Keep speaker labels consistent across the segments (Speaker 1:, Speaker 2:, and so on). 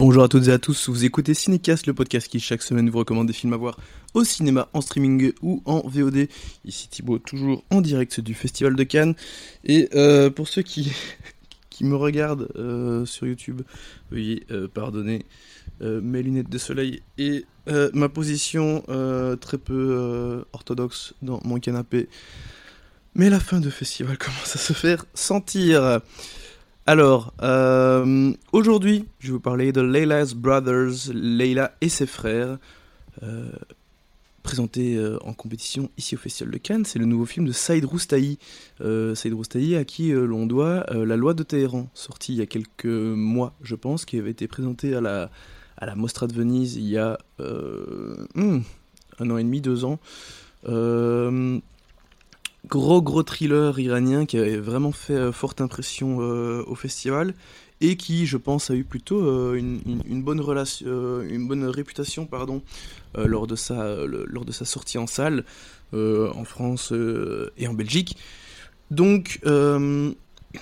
Speaker 1: Bonjour à toutes et à tous, vous écoutez Cinécast, le podcast qui chaque semaine vous recommande des films à voir au cinéma, en streaming ou en VOD. Ici Thibaut, toujours en direct du Festival de Cannes. Et euh, pour ceux qui, me regardent euh, sur YouTube, veuillez euh, pardonner mes lunettes de soleil et ma position très peu orthodoxe dans mon canapé. Mais la fin de festival commence à se faire sentir. Alors, euh, aujourd'hui, je vais vous parler de Layla's Brothers, Layla et ses frères, euh, présenté euh, en compétition ici au Festival de Cannes. C'est le nouveau film de Saïd Roustahi. Saïd Roustahi à qui l'on doit La loi de Téhéran, sorti il y a quelques mois, je pense, qui avait été présenté à la, à Mostra de Venise il y a hmm, un an et demi, deux ans gros gros thriller iranien qui avait vraiment fait euh, forte impression euh, au festival et qui, je pense, a eu plutôt euh, une, bonne réputation, pardon, lors de sa lors de sa sortie en salle en France et en Belgique. Donc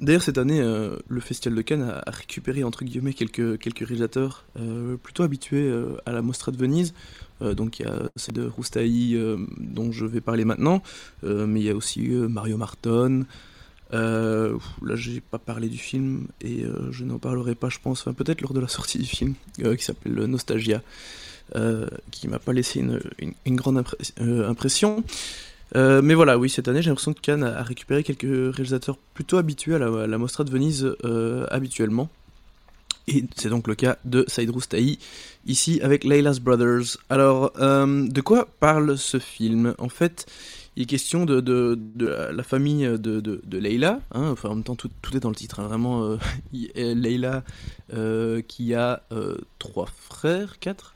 Speaker 1: D'ailleurs, cette année, le Festival de Cannes a, récupéré entre guillemets quelques, quelques réalisateurs plutôt habitués à la Mostra de Venise. Euh, donc il y a celle de Roustaï euh, dont je vais parler maintenant, euh, mais il y a aussi Mario Marton. là, j'ai pas parlé du film et je n'en parlerai pas, je pense, peut-être lors de la sortie du film qui s'appelle Nostalgia, qui m'a pas laissé une, grande impression. Mais voilà, oui, cette année, j'ai l'impression que Cannes a, récupéré quelques réalisateurs plutôt habitués à la, Mostra de Venise habituellement. Et c'est donc le cas de Saïd Roustahi, ici avec Layla's Brothers. Alors, euh, de quoi parle ce film? En fait, il est question de, la famille de, de, Layla, hein, enfin en même temps tout, est dans le titre, hein, vraiment, euh, Layla euh, qui a trois frères, quatre?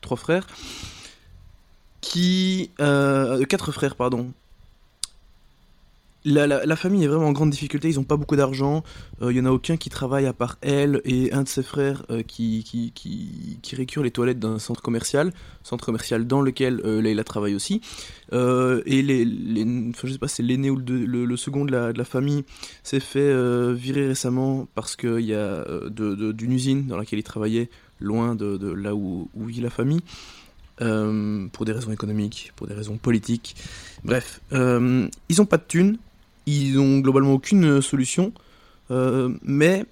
Speaker 1: Trois frères, qui... quatre frères, pardon, la, famille est vraiment en grande difficulté, ils n'ont pas beaucoup d'argent, il euh, n'y en a aucun qui travaille à part elle et un de ses frères euh, qui, qui, qui, récure les toilettes d'un centre commercial, centre commercial dans lequel euh, Leila travaille aussi. et les, les je sais pas c'est l'aîné ou le, second de la, de la famille s'est fait virer récemment parce qu'il y a d'une usine dans laquelle il travaillait, loin de, de là où, où vit la famille. Pour des raisons économiques, pour des raisons politiques. Bref, ils n'ont pas de thunes, ils ont globalement aucune euh, solution, euh, mais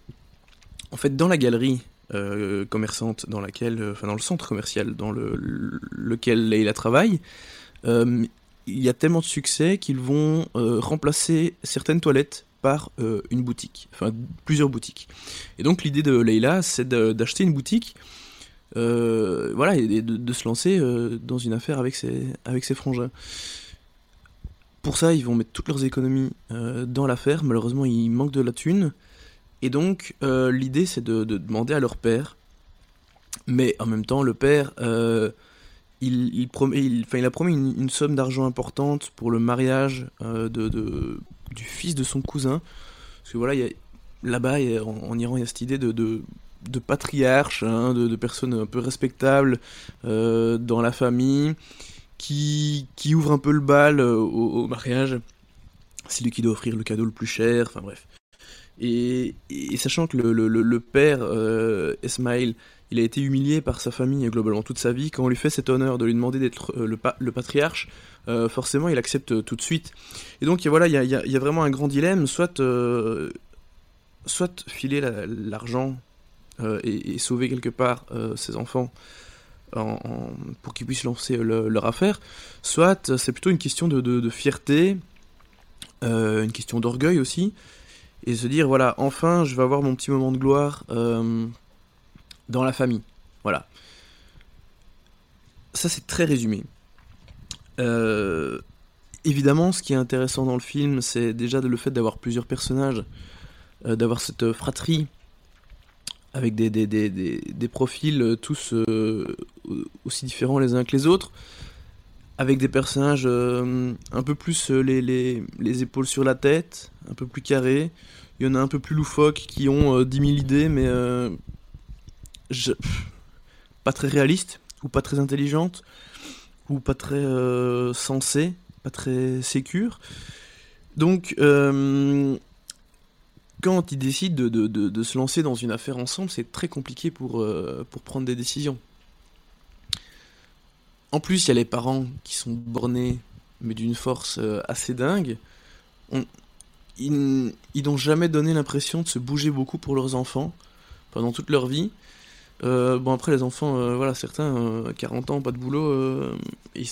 Speaker 1: en fait dans la galerie euh, commerçante dans laquelle, enfin dans le centre commercial dans le, lequel Leila travaille, il y a tellement de succès qu'ils vont remplacer certaines toilettes par une boutique, enfin plusieurs boutiques. Et donc l'idée de Leila, c'est d'acheter une boutique, voilà, et de, se lancer dans une affaire avec ses, avec ses frangins. Pour ça, ils vont mettre toutes leurs économies euh, dans l'affaire. Malheureusement, il manque de la thune. Et donc, euh, l'idée, c'est de, demander à leur père. Mais en même temps, le père, euh, il, promet, il, il, a promis une, somme d'argent importante pour le mariage de, du fils de son cousin. Parce que voilà, là-bas, en, Iran, il y a cette idée de, de patriarche, hein, de, personnes un peu respectables dans la famille, qui, qui ouvre un peu le bal euh, au, mariage. C'est lui qui doit offrir le cadeau le plus cher, enfin bref. Et, sachant que le, le, père, euh, Esmail, il a été humilié par sa famille globalement toute sa vie, quand on lui fait cet honneur de lui demander d'être euh, le, le, patriarche, forcément il accepte tout de suite. Et donc voilà, il y a, y a, vraiment un grand dilemme, soit, soit filer l'argent et, et, sauver quelque part ses enfants pour qu'ils puissent lancer leur affaire, soit c'est plutôt une question de, fierté, euh, une question d'orgueil aussi, et se dire voilà, enfin je vais avoir mon petit moment de gloire euh, dans la famille. Voilà. Ça c'est très résumé. Euh, évidemment, ce qui est intéressant dans le film, c'est déjà le fait d'avoir plusieurs personnages, d'avoir cette fratrie avec des, des, des, des, profils euh, tous euh, aussi différents les uns que les autres, avec des personnages euh, un peu plus les, les, les, épaules sur la tête, un peu plus carrés. Il y en a un peu plus loufoques qui ont 10 000 idées, mais je, pas très réalistes, ou pas très intelligentes, ou pas très sensées, pas très sécures. Donc, quand ils décident de, se lancer dans une affaire ensemble, c'est très compliqué pour, pour prendre des décisions. En plus, il y a les parents qui sont bornés, mais d'une force assez dingue. ils n'ont jamais donné l'impression de se bouger beaucoup pour leurs enfants pendant toute leur vie. Euh, bon après les enfants, euh, voilà certains, 40 euh, ans, pas de boulot, ils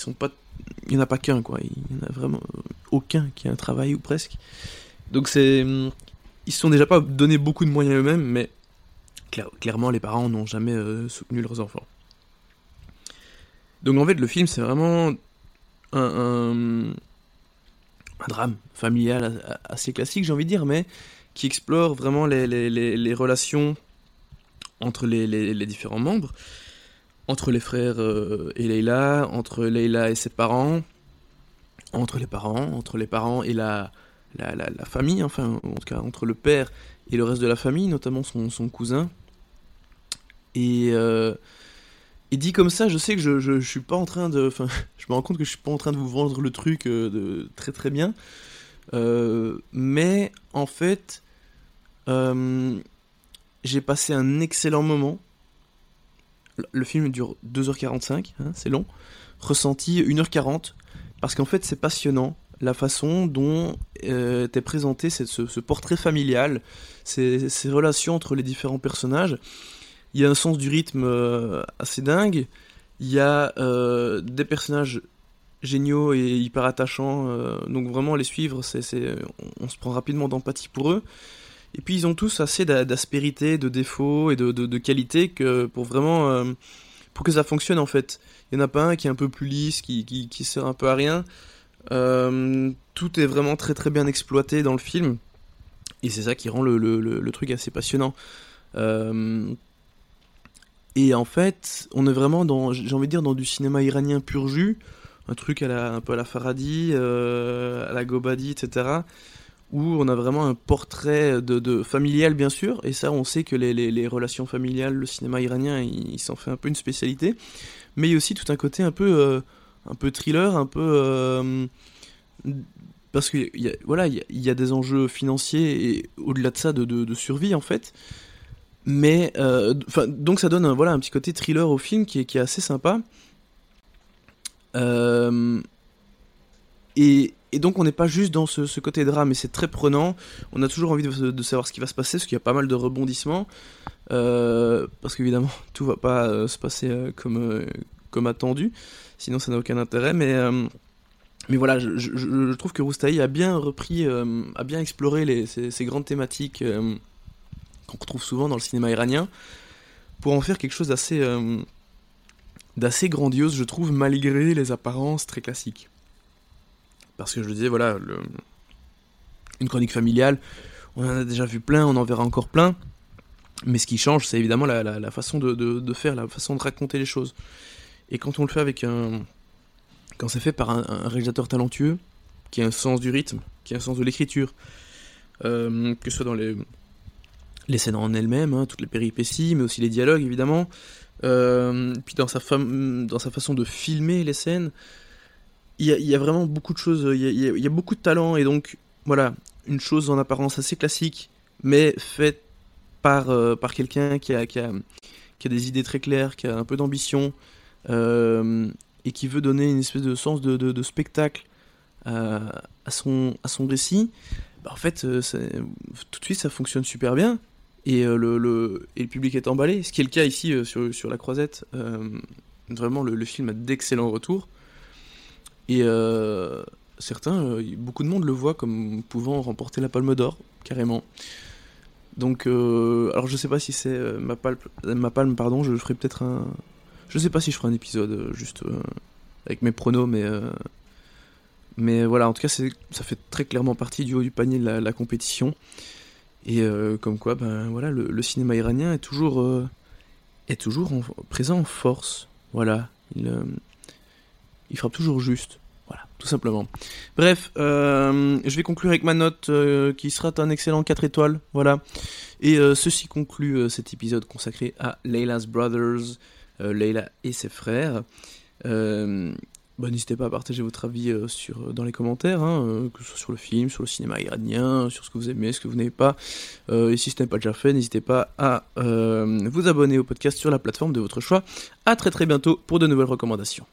Speaker 1: il n'y en a pas qu'un quoi, il y en a vraiment aucun qui a un travail ou presque. Donc c'est, ils se sont déjà pas donné beaucoup de moyens eux-mêmes, mais clairement les parents n'ont jamais soutenu leurs enfants. Donc en fait le film c'est vraiment un, drame familial assez classique j'ai envie de dire, mais qui explore vraiment les relations entre les, différents membres, entre les frères euh, et Leila, entre Leila et ses parents, entre les parents, entre les parents et la, la, famille, enfin, en tout cas, entre le père et le reste de la famille, notamment son, cousin. Et, euh, et dit comme ça, je sais que je, je, suis pas en train de. Enfin, je me rends compte que je suis pas en train de vous vendre le truc euh, de, très très bien. mais en fait, j'ai passé un excellent moment. Le film dure 2h45, hein, c'est long. Ressenti 1h40, parce qu'en fait c'est passionnant la façon dont euh, présenté ce, ce, portrait familial, ces, relations entre les différents personnages. Il y a un sens du rythme euh, assez dingue. Il y a euh, des personnages géniaux et hyper attachants. Euh, donc vraiment les suivre, c'est, on, on, se prend rapidement d'empathie pour eux. Et puis ils ont tous assez d'aspérité, de défauts et de, de, que pour vraiment pour que ça fonctionne en fait. Il n'y en a pas un qui est un peu plus lisse, qui, qui, sert un peu à rien. Euh, tout est vraiment très très bien exploité dans le film. Et c'est ça qui rend le, le, le, truc assez passionnant. Euh, et en fait, on est vraiment dans, j'ai envie de dire, dans du cinéma iranien pur jus. Un truc à la, un peu à la Faradi, à la Gobadi, etc où on a vraiment un portrait de, familial bien sûr, et ça on sait que les, relations familiales, le cinéma iranien, il, s'en fait un peu une spécialité, mais il y a aussi tout un côté un peu, euh, un peu thriller, un peu... Euh, parce que voilà, il y, a des enjeux financiers et au-delà de ça de, survie en fait. Mais euh, donc ça donne un, voilà, un petit côté thriller au film qui est, qui est assez sympa. et, et donc on n'est pas juste dans ce, côté drame, mais c'est très prenant. On a toujours envie de, savoir ce qui va se passer, parce qu'il y a pas mal de rebondissements. Euh, parce qu'évidemment, tout va pas euh, se passer euh, comme, comme attendu, sinon ça n'a aucun intérêt. Mais, mais voilà, je, trouve que Roustaï a bien repris, a bien exploré ces, grandes thématiques qu'on retrouve souvent dans le cinéma iranien, pour en faire quelque chose d'assez d'assez grandiose, je trouve, malgré les apparences très classiques. Parce que je disais, voilà, une chronique familiale, on en a déjà vu plein, on en verra encore plein. Mais ce qui change, c'est évidemment la, façon de, faire, la façon de raconter les choses. Et quand on le fait avec un. Quand c'est fait par un, réalisateur talentueux, qui a un sens du rythme, qui a un sens de l'écriture, euh, que ce soit dans les, les scènes en elles-mêmes, hein, toutes les péripéties, mais aussi les dialogues évidemment, euh, puis dans sa, dans sa façon de filmer les scènes, il y, a vraiment beaucoup de choses, il y, a, beaucoup de talent, et donc, voilà, une chose en apparence assez classique, mais faite par, euh, par quelqu'un qui a, qui, a, qui a des idées très claires, qui a un peu d'ambition, et qui veut donner une espèce de sens de, spectacle à, son, à son récit, bah, en fait, euh, tout de suite, ça fonctionne super bien. Et, le, le, et le public est emballé, ce qui est le cas ici sur, sur La Croisette. vraiment, le, le film a d'excellents retours. Et euh, certains, euh, beaucoup de monde le voit comme pouvant remporter la Palme d'Or, carrément. Donc, euh, alors je sais pas si c'est ma, palme, ma palme, pardon, je ferai peut-être un. Je sais pas si je ferai un épisode juste avec mes pronos, mais. mais voilà, en tout cas, ça fait très clairement partie du haut du panier de la, compétition. Et comme quoi, ben voilà, le, cinéma iranien est toujours, est toujours présent en force. Voilà, il, il frappe toujours juste. Voilà, tout simplement. Bref, euh, je vais conclure avec ma note euh, qui sera un excellent 4 étoiles. Voilà. Et euh, ceci conclut cet épisode consacré à Layla's Brothers, Layla et ses frères. bon, Bah, n'hésitez pas à partager votre avis sur, dans les commentaires, hein, que ce soit sur le film, sur le cinéma iranien, sur ce que vous aimez, ce que vous n'aimez pas. et si ce n'est pas déjà fait, n'hésitez pas à vous abonner au podcast sur la plateforme de votre choix. A très très bientôt pour de nouvelles recommandations.